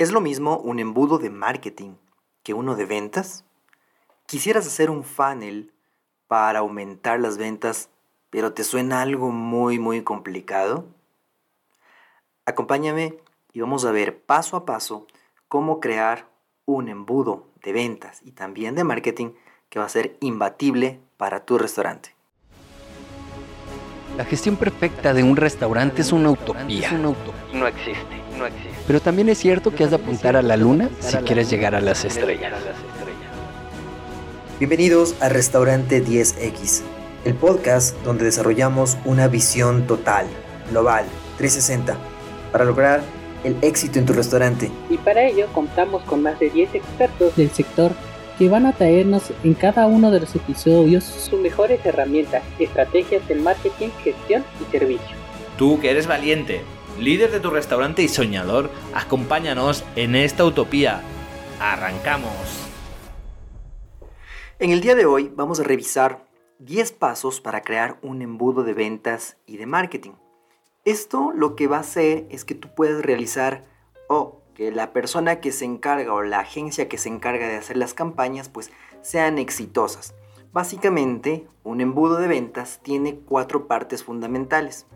¿Es lo mismo un embudo de marketing que uno de ventas? ¿Quisieras hacer un funnel para aumentar las ventas, pero te suena algo muy, muy complicado? Acompáñame y vamos a ver paso a paso cómo crear un embudo de ventas y también de marketing que va a ser imbatible para tu restaurante. La gestión perfecta de un restaurante es una utopía. No existe, no existe. Pero también es cierto que has de apuntar a la luna si quieres llegar a las estrellas. Bienvenidos a Restaurante 10X, el podcast donde desarrollamos una visión total, global, 360, para lograr el éxito en tu restaurante. Y para ello contamos con más de 10 expertos del sector que van a traernos en cada uno de los episodios sus mejores herramientas, estrategias de marketing, gestión y servicio. Tú que eres valiente, líder de tu restaurante y soñador, acompáñanos en esta utopía. ¡Arrancamos! En el día de hoy vamos a revisar 10 pasos para crear un embudo de ventas y de marketing. Esto lo que va a hacer es que tú puedas realizar o que la persona que se encarga o la agencia que se encarga de hacer las campañas pues sean exitosas. Básicamente, un embudo de ventas tiene cuatro partes fundamentales.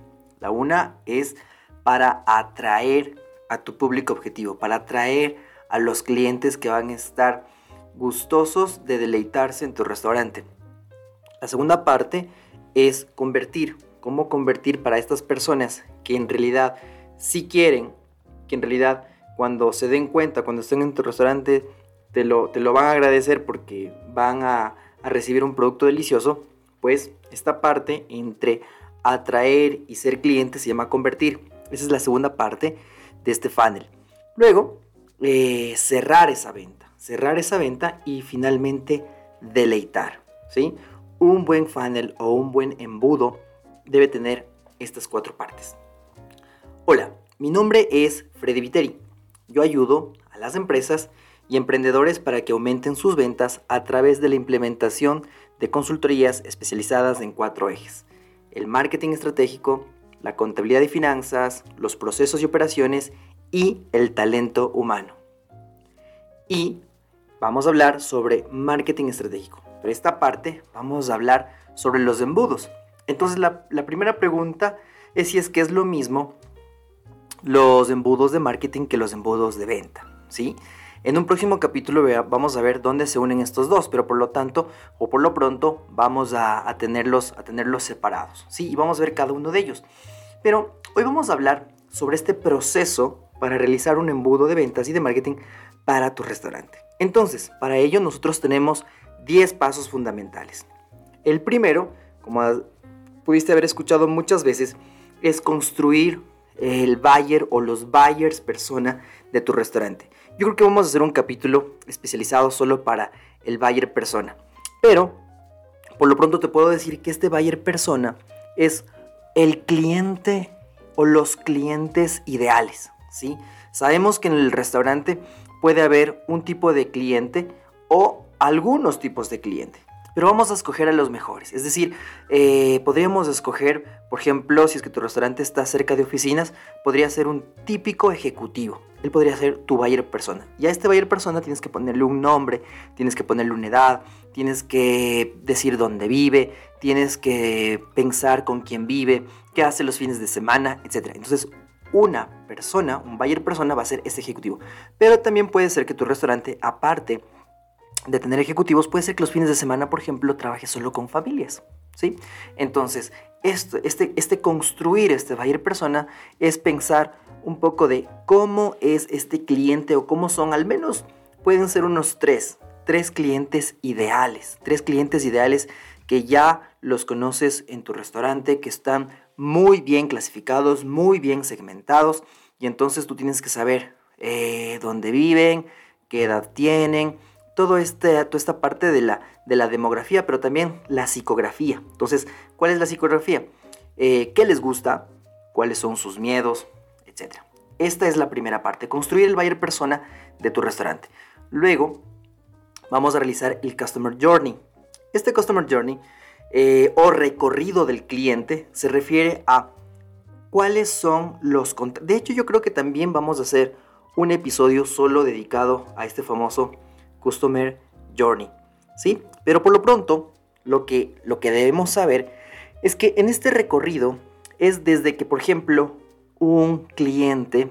La una es para atraer a tu público objetivo, para atraer a los clientes que van a estar gustosos de deleitarse en tu restaurante. La segunda parte es convertir, cómo convertir para estas personas que en realidad sí quieren, que en realidad cuando se den cuenta, cuando estén en tu restaurante, te lo, te lo van a agradecer porque van a, a recibir un producto delicioso, pues esta parte entre atraer y ser cliente se llama convertir. Esa es la segunda parte de este funnel. Luego, eh, cerrar esa venta. Cerrar esa venta y finalmente deleitar. ¿sí? Un buen funnel o un buen embudo debe tener estas cuatro partes. Hola, mi nombre es Freddy Viteri. Yo ayudo a las empresas y emprendedores para que aumenten sus ventas a través de la implementación de consultorías especializadas en cuatro ejes. El marketing estratégico, la contabilidad y finanzas, los procesos y operaciones y el talento humano. Y vamos a hablar sobre marketing estratégico. Pero esta parte vamos a hablar sobre los embudos. Entonces la, la primera pregunta es si es que es lo mismo los embudos de marketing que los embudos de venta, ¿sí? En un próximo capítulo vamos a ver dónde se unen estos dos, pero por lo tanto, o por lo pronto, vamos a, tenerlos, a tenerlos separados, ¿sí? Y vamos a ver cada uno de ellos. Pero hoy vamos a hablar sobre este proceso para realizar un embudo de ventas y de marketing para tu restaurante. Entonces, para ello nosotros tenemos 10 pasos fundamentales. El primero, como pudiste haber escuchado muchas veces, es construir el buyer o los buyers persona de tu restaurante. Yo creo que vamos a hacer un capítulo especializado solo para el buyer persona. Pero, por lo pronto te puedo decir que este buyer persona es el cliente o los clientes ideales, ¿sí? Sabemos que en el restaurante puede haber un tipo de cliente o algunos tipos de cliente pero vamos a escoger a los mejores. Es decir, eh, podríamos escoger, por ejemplo, si es que tu restaurante está cerca de oficinas, podría ser un típico ejecutivo. Él podría ser tu buyer persona. Y a este buyer persona tienes que ponerle un nombre, tienes que ponerle una edad, tienes que decir dónde vive, tienes que pensar con quién vive, qué hace los fines de semana, etc. Entonces, una persona, un buyer persona va a ser este ejecutivo. Pero también puede ser que tu restaurante, aparte, de tener ejecutivos, puede ser que los fines de semana, por ejemplo, trabaje solo con familias. ¿sí? Entonces, esto, este, este construir este buyer persona es pensar un poco de cómo es este cliente o cómo son, al menos pueden ser unos tres, tres clientes ideales, tres clientes ideales que ya los conoces en tu restaurante, que están muy bien clasificados, muy bien segmentados, y entonces tú tienes que saber eh, dónde viven, qué edad tienen, todo este, toda esta parte de la, de la demografía, pero también la psicografía. Entonces, ¿cuál es la psicografía? Eh, ¿Qué les gusta? ¿Cuáles son sus miedos? Etcétera. Esta es la primera parte, construir el buyer persona de tu restaurante. Luego, vamos a realizar el Customer Journey. Este Customer Journey eh, o recorrido del cliente se refiere a cuáles son los... De hecho, yo creo que también vamos a hacer un episodio solo dedicado a este famoso Customer Journey. ¿Sí? Pero por lo pronto, lo que, lo que debemos saber es que en este recorrido es desde que, por ejemplo, un cliente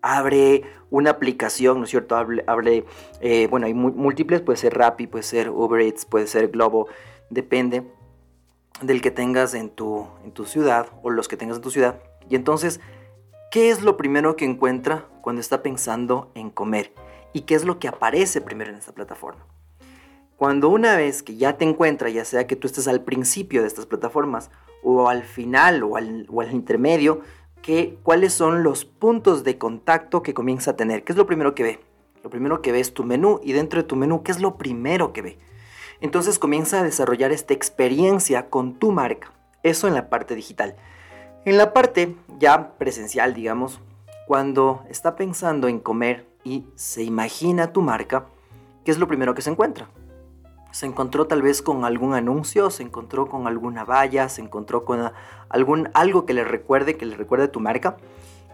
abre una aplicación, ¿no es cierto? Eh, bueno, hay múltiples, puede ser Rappi, puede ser Uber Eats, puede ser Globo, depende del que tengas en tu, en tu ciudad o los que tengas en tu ciudad. Y entonces, ¿qué es lo primero que encuentra cuando está pensando en comer? ¿Y qué es lo que aparece primero en esta plataforma? Cuando una vez que ya te encuentra, ya sea que tú estés al principio de estas plataformas o al final o al, intermedio, que, cuáles son los puntos de contacto que comienza a tener. ¿Qué es lo primero que ve? Lo primero que ve es tu menú y dentro de tu menú, ¿qué es lo primero que ve? Entonces comienza a desarrollar esta experiencia con tu marca. Eso en la parte digital. En la parte ya presencial, digamos, cuando está pensando en comer y se imagina tu marca, ¿qué es lo primero que se encuentra? Se encontró tal vez con algún anuncio, se encontró con alguna valla, se encontró con algún algo que le recuerde, que le recuerde tu marca.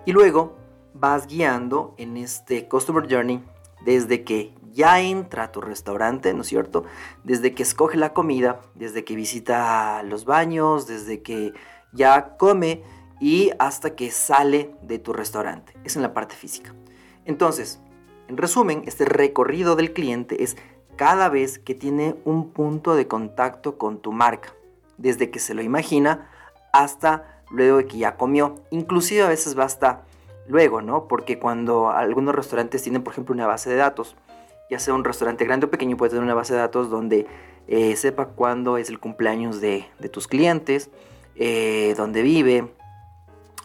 Y luego vas guiando en este Customer Journey desde que ya entra a tu restaurante, ¿no es cierto? Desde que escoge la comida, desde que visita los baños, desde que ya come y hasta que sale de tu restaurante. Es en la parte física. Entonces, en resumen, este recorrido del cliente es cada vez que tiene un punto de contacto con tu marca, desde que se lo imagina hasta luego de que ya comió. Inclusive a veces basta luego, ¿no? Porque cuando algunos restaurantes tienen, por ejemplo, una base de datos, ya sea un restaurante grande o pequeño, puede tener una base de datos donde eh, sepa cuándo es el cumpleaños de, tus clientes, eh, dónde vive,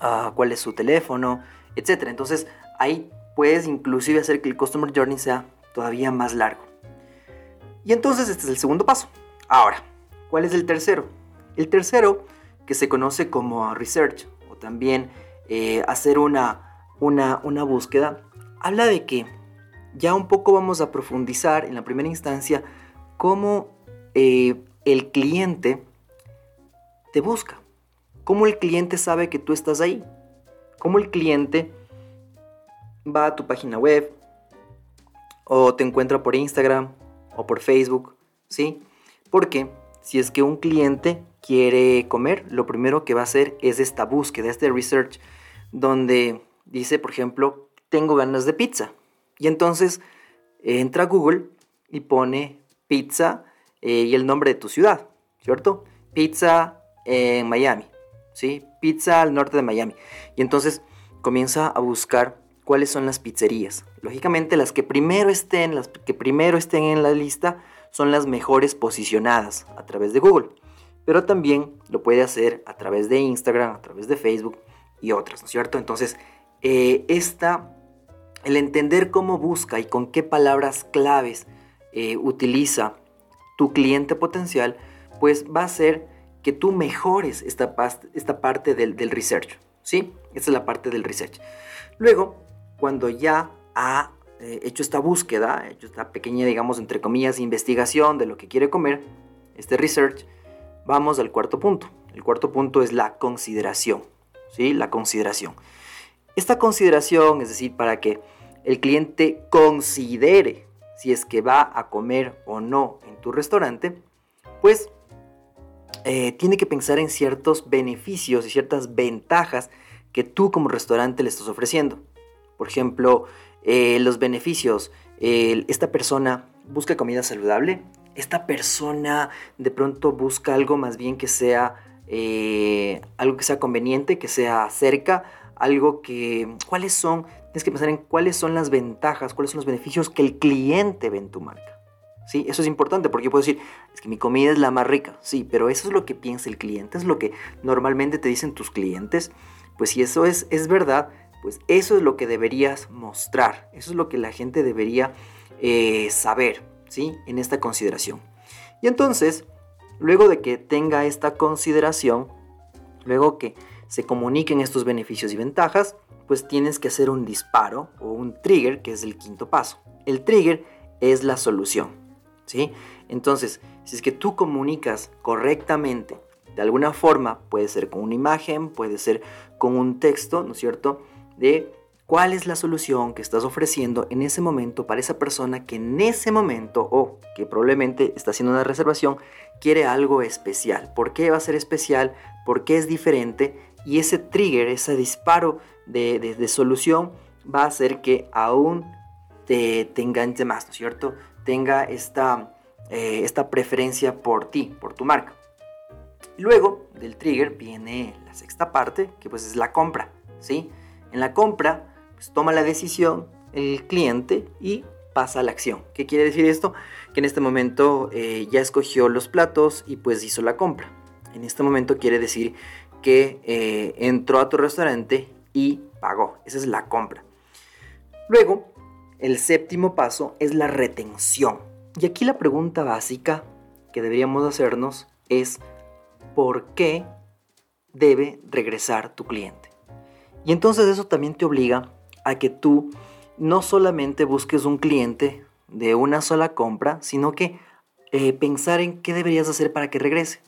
ah, cuál es su teléfono, etc. Entonces ahí puedes inclusive hacer que el Customer Journey sea todavía más largo. Y entonces este es el segundo paso. Ahora, ¿cuál es el tercero? El tercero, que se conoce como research o también eh, hacer una, una, una búsqueda, habla de que ya un poco vamos a profundizar en la primera instancia cómo eh, el cliente te busca, cómo el cliente sabe que tú estás ahí, cómo el cliente va a tu página web o te encuentra por Instagram o por Facebook, ¿sí? Porque si es que un cliente quiere comer, lo primero que va a hacer es esta búsqueda, este research, donde dice, por ejemplo, tengo ganas de pizza. Y entonces entra a Google y pone pizza eh, y el nombre de tu ciudad, ¿cierto? Pizza en Miami, ¿sí? Pizza al norte de Miami. Y entonces comienza a buscar cuáles son las pizzerías. Lógicamente las que primero estén, las que primero estén en la lista son las mejores posicionadas a través de Google. Pero también lo puede hacer a través de Instagram, a través de Facebook y otras, ¿no es cierto? Entonces, eh, esta el entender cómo busca y con qué palabras claves eh, utiliza tu cliente potencial, pues va a hacer que tú mejores esta, esta parte del, research. ¿Sí? Esta es la parte del research. Luego, cuando ya ha eh, hecho esta búsqueda, hecho esta pequeña, digamos, entre comillas, investigación de lo que quiere comer, este research, vamos al cuarto punto. El cuarto punto es la consideración. ¿Sí? La consideración. Esta consideración, es decir, para que el cliente considere si es que va a comer o no en tu restaurante, pues eh, tiene que pensar en ciertos beneficios y ciertas ventajas que tú como restaurante le estás ofreciendo. Por ejemplo, eh, los beneficios. esta persona busca comida saludable. Esta persona de pronto busca algo más bien que sea eh, algo que sea conveniente, que sea cerca algo que, ¿cuáles son? Tienes que pensar en cuáles son las ventajas, cuáles son los beneficios que el cliente ve en tu marca. ¿Sí? Eso es importante porque yo puedo decir, es que mi comida es la más rica, sí, pero eso es lo que piensa el cliente, es lo que normalmente te dicen tus clientes. Pues si eso es, es verdad, pues eso es lo que deberías mostrar, eso es lo que la gente debería eh, saber, ¿sí? En esta consideración. Y entonces, luego de que tenga esta consideración, luego que se comuniquen estos beneficios y ventajas, pues tienes que hacer un disparo o un trigger, que es el quinto paso. El trigger es la solución, ¿sí? Entonces, si es que tú comunicas correctamente, de alguna forma, puede ser con una imagen, puede ser con un texto, ¿no es cierto? De cuál es la solución que estás ofreciendo en ese momento para esa persona que en ese momento o que probablemente está haciendo una reservación quiere algo especial. ¿Por qué va a ser especial? ¿Por qué es diferente? Y ese trigger, ese disparo de, solución va a hacer que aún te, te enganche más, ¿no es cierto? Tenga esta, eh, esta preferencia por ti, por tu marca. Luego del trigger viene la sexta parte, que pues es la compra, ¿sí? En la compra, pues toma la decisión el cliente y pasa a la acción. ¿Qué quiere decir esto? Que en este momento eh, ya escogió los platos y pues hizo la compra. En este momento quiere decir que eh, entró a tu restaurante y pagó. Esa es la compra. Luego, el séptimo paso es la retención. Y aquí la pregunta básica que deberíamos hacernos es ¿por qué debe regresar tu cliente? Y entonces eso también te obliga a que tú no solamente busques un cliente de una sola compra, sino que eh, pensar en qué deberías hacer para que regrese.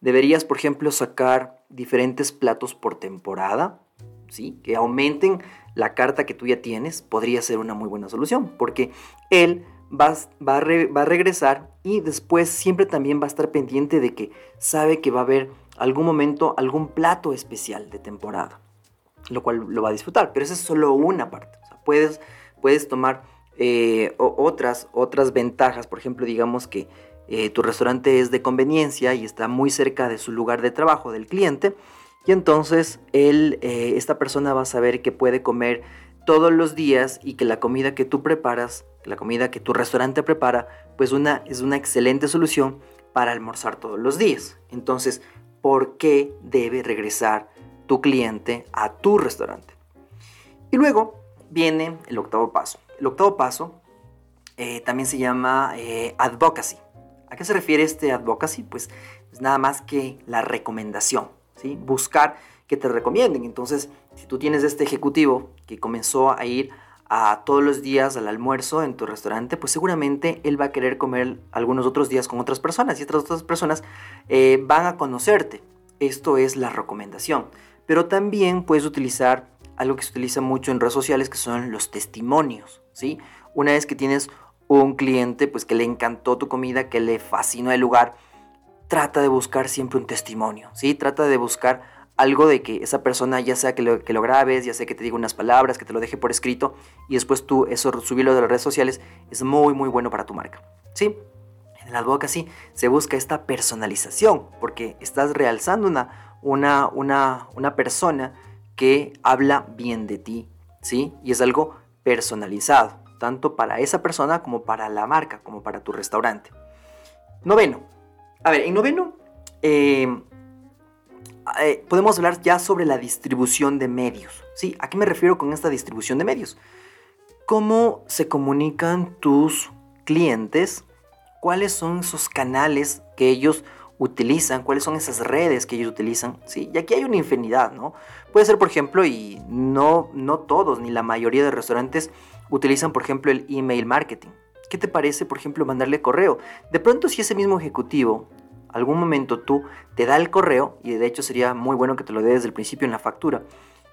Deberías, por ejemplo, sacar diferentes platos por temporada, ¿sí? que aumenten la carta que tú ya tienes, podría ser una muy buena solución, porque él va, va, a regresar y después siempre también va a estar pendiente de que sabe que va a haber algún momento, algún plato especial de temporada, lo cual lo va a disfrutar, pero esa es solo una parte. puedes, puedes tomar eh, otras, otras ventajas, por ejemplo, digamos que eh, tu restaurante es de conveniencia y está muy cerca de su lugar de trabajo del cliente, y entonces él, eh, esta persona va a saber que puede comer todos los días y que la comida que tú preparas, la comida que tu restaurante prepara, pues una, es una excelente solución para almorzar todos los días. Entonces, ¿por qué debe regresar tu cliente a tu restaurante? Y luego viene el octavo paso. El octavo paso eh, también se llama eh, advocacy. ¿A qué se refiere este advocacy? Pues, pues nada más que la recomendación, ¿sí? Buscar que te recomienden. Entonces, si tú tienes este ejecutivo que comenzó a ir a todos los días al almuerzo en tu restaurante, pues seguramente él va a querer comer algunos otros días con otras personas y otras otras personas eh, van a conocerte. Esto es la recomendación. Pero también puedes utilizar algo que se utiliza mucho en redes sociales que son los testimonios, ¿sí? Una vez que tienes un cliente pues que le encantó tu comida, que le fascinó el lugar, trata de buscar siempre un testimonio, ¿sí? Trata de buscar algo de que esa persona ya sea que lo, grabes, ya sea que te diga unas palabras, que te lo deje por escrito y después tú eso subirlo de las redes sociales es muy muy bueno para tu marca, ¿sí? En el advocacy se busca esta personalización porque estás realzando una, una, una, una persona que habla bien de ti, ¿sí? Y es algo personalizado tanto para esa persona como para la marca, como para tu restaurante. Noveno. A ver, en noveno eh, eh, podemos hablar ya sobre la distribución de medios. ¿sí? ¿A qué me refiero con esta distribución de medios? ¿Cómo se comunican tus clientes? ¿Cuáles son esos canales que ellos utilizan? ¿Cuáles son esas redes que ellos utilizan? ¿sí? Y aquí hay una infinidad, ¿no? Puede ser, por ejemplo, y no, no todos, ni la mayoría de restaurantes utilizan, por ejemplo, el email marketing. ¿Qué te parece, por ejemplo, mandarle correo? De pronto, si ese mismo ejecutivo, algún momento tú te da el correo, y de hecho sería muy bueno que te lo dé desde el principio en la factura,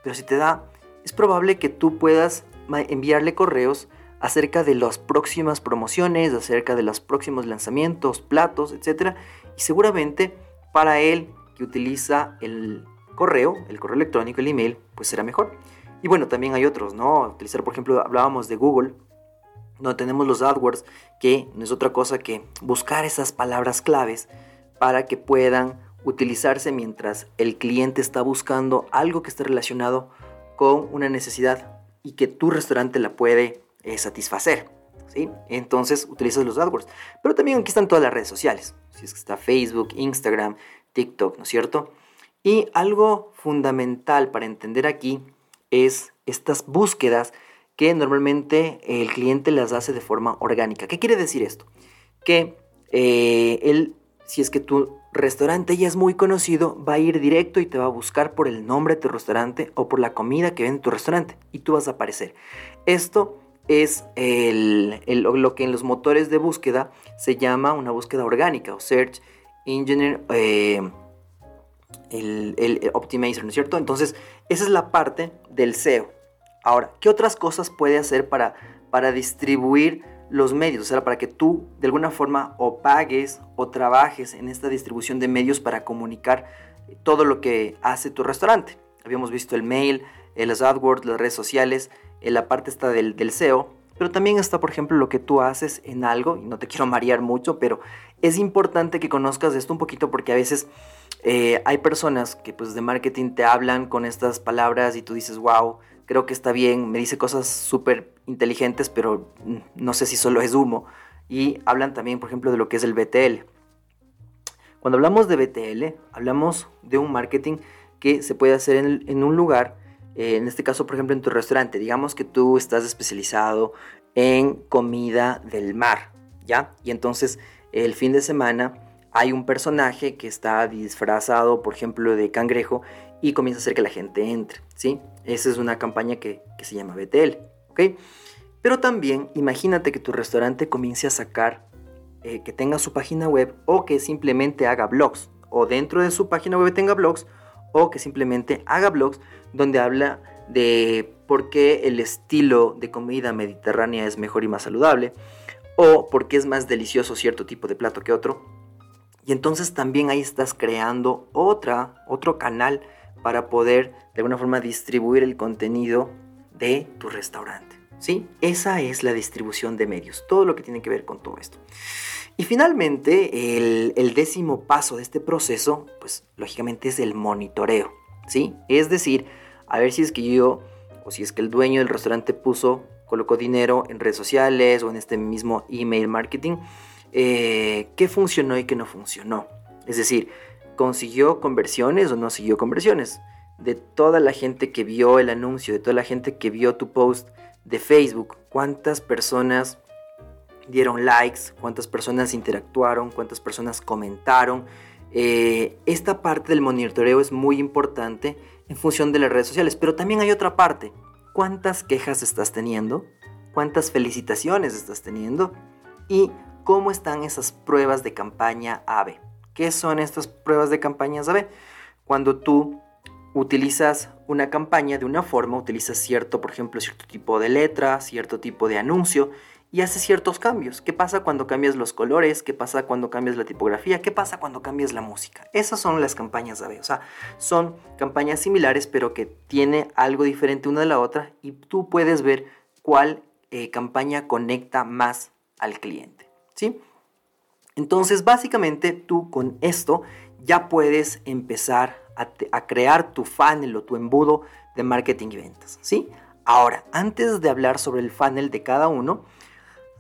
pero si te da, es probable que tú puedas enviarle correos acerca de las próximas promociones, acerca de los próximos lanzamientos, platos, etc. Y seguramente para él que utiliza el correo, el correo electrónico, el email, pues será mejor. Y bueno, también hay otros, ¿no? Utilizar, por ejemplo, hablábamos de Google, donde tenemos los AdWords, que no es otra cosa que buscar esas palabras claves para que puedan utilizarse mientras el cliente está buscando algo que esté relacionado con una necesidad y que tu restaurante la puede eh, satisfacer. Entonces utilizas los AdWords. Pero también aquí están todas las redes sociales. Si es que está Facebook, Instagram, TikTok, ¿no es cierto? Y algo fundamental para entender aquí es estas búsquedas que normalmente el cliente las hace de forma orgánica. ¿Qué quiere decir esto? Que eh, él, si es que tu restaurante ya es muy conocido, va a ir directo y te va a buscar por el nombre de tu restaurante o por la comida que vende tu restaurante y tú vas a aparecer. Esto es lo que en los motores de búsqueda se llama una búsqueda orgánica o Search Engine eh, el, el Optimizer, ¿no es cierto? Entonces, esa es la parte del SEO. Ahora, ¿qué otras cosas puede hacer para, para distribuir los medios? O sea, para que tú de alguna forma o pagues o trabajes en esta distribución de medios para comunicar todo lo que hace tu restaurante. Habíamos visto el mail, las AdWords, las redes sociales, en la parte está del, del SEO, pero también está, por ejemplo, lo que tú haces en algo, y no te quiero marear mucho, pero es importante que conozcas esto un poquito porque a veces eh, hay personas que pues de marketing te hablan con estas palabras y tú dices, wow, creo que está bien, me dice cosas súper inteligentes, pero no sé si solo es humo. Y hablan también, por ejemplo, de lo que es el BTL. Cuando hablamos de BTL, hablamos de un marketing que se puede hacer en, un lugar, eh, en este caso, por ejemplo, en tu restaurante. Digamos que tú estás especializado en comida del mar, ¿ya? Y entonces el fin de semana hay un personaje que está disfrazado, por ejemplo, de cangrejo y comienza a hacer que la gente entre, ¿sí? Esa es una campaña que, se llama BTL, ¿ok? Pero también imagínate que tu restaurante comience a sacar, eh, que tenga su página web o que simplemente haga blogs, o dentro de su página web tenga blogs, o que simplemente haga blogs donde habla de por qué el estilo de comida mediterránea es mejor y más saludable, o por qué es más delicioso cierto tipo de plato que otro. Y entonces también ahí estás creando otra, otro canal para poder de alguna forma distribuir el contenido de tu restaurante. ¿Sí? Esa es la distribución de medios, todo lo que tiene que ver con todo esto. Y finalmente, el, décimo paso de este proceso, pues lógicamente es el monitoreo, ¿sí? Es decir, a ver si es que yo, o si es que el dueño del restaurante puso, colocó dinero en redes sociales o en este mismo email marketing, eh, qué funcionó y qué no funcionó. Es decir, consiguió conversiones o no siguió conversiones. De toda la gente que vio el anuncio, de toda la gente que vio tu post de Facebook, cuántas personas dieron likes, cuántas personas interactuaron, cuántas personas comentaron. Eh, esta parte del monitoreo es muy importante en función de las redes sociales, pero también hay otra parte. ¿Cuántas quejas estás teniendo? ¿Cuántas felicitaciones estás teniendo? ¿Y cómo están esas pruebas de campaña AVE? ¿Qué son estas pruebas de campañas AB? Cuando tú utilizas una campaña de una forma, utilizas cierto, por ejemplo, cierto tipo de letra, cierto tipo de anuncio y haces ciertos cambios. ¿Qué pasa cuando cambias los colores? ¿Qué pasa cuando cambias la tipografía? ¿Qué pasa cuando cambias la música? Esas son las campañas AB. O sea, son campañas similares pero que tiene algo diferente una de la otra y tú puedes ver cuál eh, campaña conecta más al cliente. ¿Sí? Entonces, básicamente tú con esto ya puedes empezar a, crear tu funnel o tu embudo de marketing y ventas, ¿sí? Ahora, antes de hablar sobre el funnel de cada uno,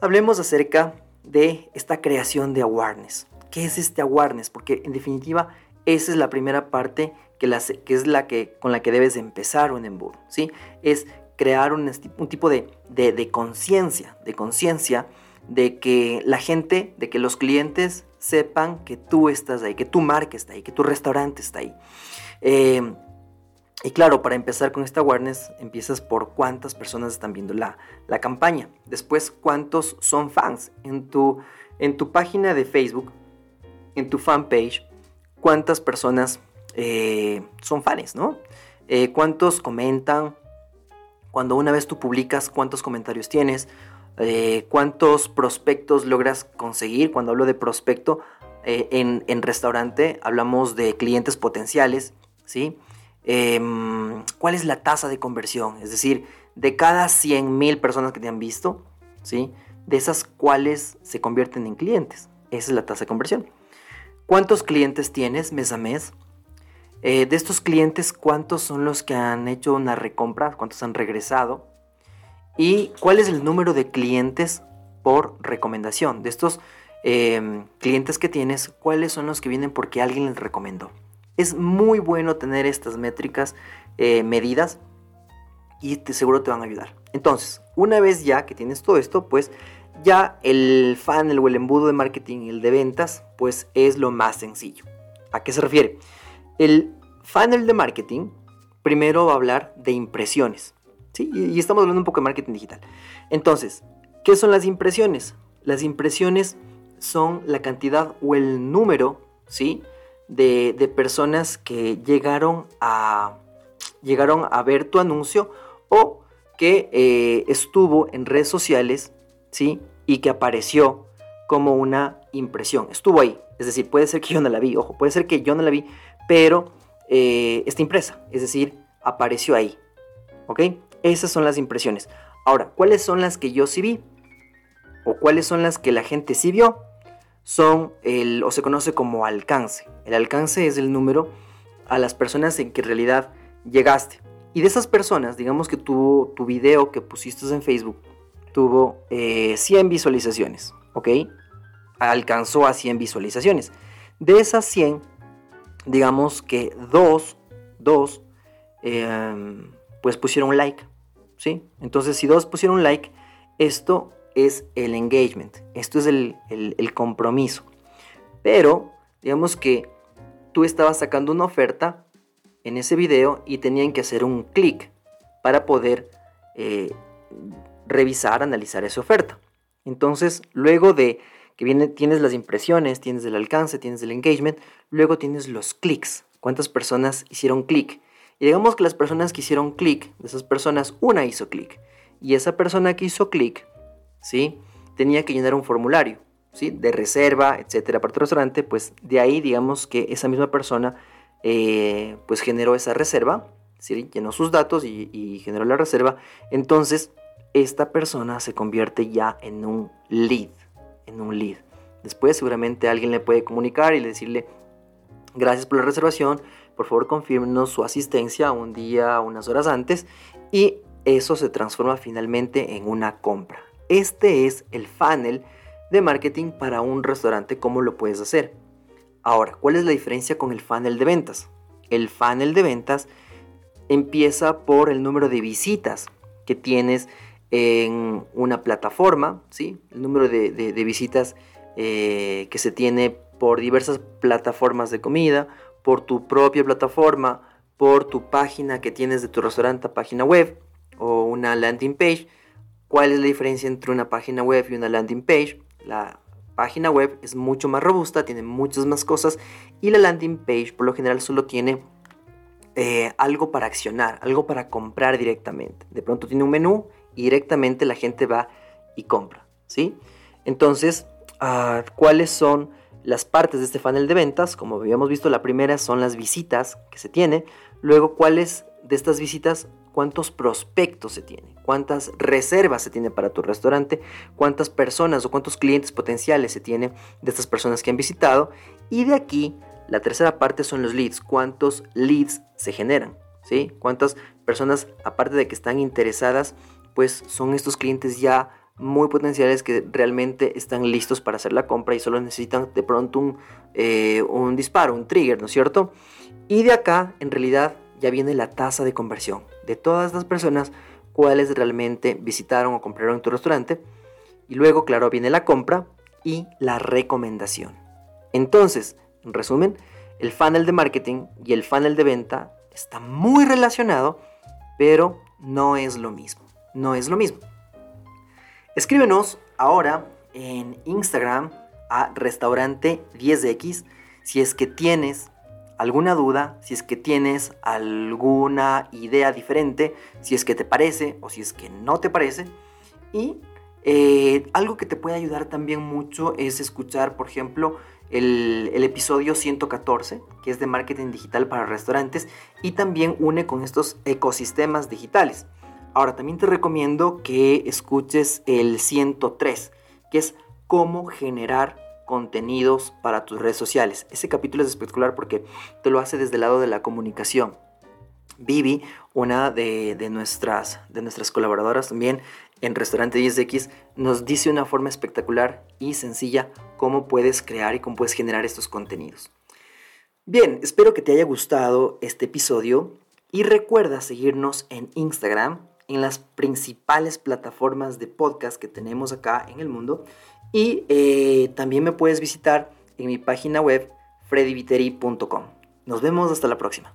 hablemos acerca de esta creación de awareness. ¿Qué es este awareness? Porque en definitiva, esa es la primera parte que, es la que con la que debes empezar un embudo, ¿sí? Es crear un, tipo de, de conciencia, de conciencia de que la gente, de que los clientes sepan que tú estás ahí, que tu marca está ahí, que tu restaurante está ahí. Eh, y claro, para empezar con esta awareness, empiezas por cuántas personas están viendo la, campaña. Después, cuántos son fans. En tu, en tu página de Facebook, en tu fanpage, cuántas personas eh, son fans, ¿no? Eh, cuántos comentan. Cuando una vez tú publicas, cuántos comentarios tienes eh, cuántos prospectos logras conseguir. Cuando hablo de prospecto eh, en, restaurante, hablamos de clientes potenciales, ¿sí? Em, ¿Cuál es la tasa de conversión? Es decir, de cada 100 mil personas que te han visto, ¿sí? De esas cuáles se convierten en clientes. Esa es la tasa de conversión. ¿Cuántos clientes tienes mes a mes? Eh, de estos clientes, ¿cuántos son los que han hecho una recompra? ¿Cuántos han regresado? ¿Y cuál es el número de clientes por recomendación? De estos em, clientes que tienes, ¿cuáles son los que vienen porque alguien les recomendó? Es muy bueno tener estas métricas eh, medidas y te, seguro te van a ayudar. Entonces, una vez ya que tienes todo esto, pues ya el funnel o el embudo de marketing y el de ventas, pues es lo más sencillo. ¿A qué se refiere? El funnel de marketing primero va a hablar de impresiones. Y, estamos hablando un poco de marketing digital. Entonces, ¿qué son las impresiones? Las impresiones son la cantidad o el número, ¿sí? De, personas que llegaron a, llegaron a ver tu anuncio o que eh, estuvo en redes sociales, ¿sí? Y que apareció como una impresión. Estuvo ahí. Es decir, puede ser que yo no la vi, ojo, puede ser que yo no la vi, pero eh, está impresa. Es decir, apareció ahí. ¿Ok? Esas son las impresiones. Ahora, ¿cuáles son las que yo sí vi? ¿O cuáles son las que la gente sí vio? Son el, o se conoce como alcance. El alcance es el número a las personas en que en realidad llegaste. Y de esas personas, digamos que tuvo tu video que pusiste en Facebook, tuvo 100 eh, visualizaciones, ¿ok? Alcanzó a 100 visualizaciones. De esas 100, digamos que dos, dos, em, pues pusieron like, ¿sí? Entonces, si dos pusieron like, esto es el engagement, esto es el, el compromiso. Pero, digamos que tú estabas sacando una oferta en ese video y tenían que hacer un clic para poder eh, revisar, analizar esa oferta. Entonces, luego de que viene, tienes las impresiones, tienes el alcance, tienes el engagement, luego tienes los clics. ¿Cuántas personas hicieron clic? Y digamos que las personas que hicieron clic, de esas personas, una hizo clic. Y esa persona que hizo clic, ¿sí? Tenía que llenar un formulario, ¿sí? De reserva, etcétera, para tu restaurante. Pues de ahí, digamos que esa misma persona eh, pues generó esa reserva, ¿sí? llenó sus datos y, generó la reserva, entonces esta persona se convierte ya en un lead, en un lead. Después seguramente alguien le puede comunicar y decirle, gracias por la reservación, por favor confirmenos su asistencia un día, unas horas antes, y eso se transforma finalmente en una compra. Este es el funnel de marketing para un restaurante, ¿cómo lo puedes hacer? Ahora, ¿cuál es la diferencia con el funnel de ventas? El funnel de ventas empieza por el número de visitas que tienes en una plataforma, ¿sí? El número de, visitas eh, que se tiene por diversas plataformas de comida, por tu propia plataforma, por tu página que tienes de tu restaurante, página web o una landing page. ¿Cuál es la diferencia entre una página web y una landing page? La página web es mucho más robusta, tiene muchas más cosas y la landing page por lo general solo tiene eh, algo para accionar, algo para comprar directamente. De pronto tiene un menú y directamente la gente va y compra, ¿sí? Entonces, ah, ¿cuáles son las partes de este funnel de ventas? Como habíamos visto, la primera son las visitas que se tiene. Luego, ¿cuáles de estas visitas cuántos prospectos se tiene, cuántas reservas se tiene para tu restaurante, cuántas personas o cuántos clientes potenciales se tiene de estas personas que han visitado. Y de aquí, la tercera parte son los leads, cuántos leads se generan, ¿sí? Cuántas personas, aparte de que están interesadas, pues son estos clientes ya muy potenciales que realmente están listos para hacer la compra y solo necesitan de pronto un, eh, un disparo, un trigger, ¿no es cierto? Y de acá, en realidad, ya viene la tasa de conversión de todas las personas cuáles realmente visitaron o compraron tu restaurante. Y luego, claro, viene la compra y la recomendación. Entonces, en resumen, el funnel de marketing y el funnel de venta está muy relacionado, pero no es lo mismo. No es lo mismo. Escríbenos ahora en Instagram a restaurante 10x si es que tienes alguna duda, si es que tienes alguna idea diferente, si es que te parece o si es que no te parece. Y eh, algo que te puede ayudar también mucho es escuchar, por ejemplo, el, el, episodio 114, que es de marketing digital para restaurantes, y también une con estos ecosistemas digitales. Ahora, también te recomiendo que escuches el 103, que es cómo generar contenidos para tus redes sociales. Ese capítulo es espectacular porque te lo hace desde el lado de la comunicación. Vivi, una de, nuestras, de nuestras colaboradoras también en Restaurante 10X, nos dice una forma espectacular y sencilla cómo puedes crear y cómo puedes generar estos contenidos. Bien, espero que te haya gustado este episodio y recuerda seguirnos en Instagram, en las principales plataformas de podcast que tenemos acá en el mundo y eh, también me puedes visitar en mi página web freddyviteri.com. Nos vemos hasta la próxima.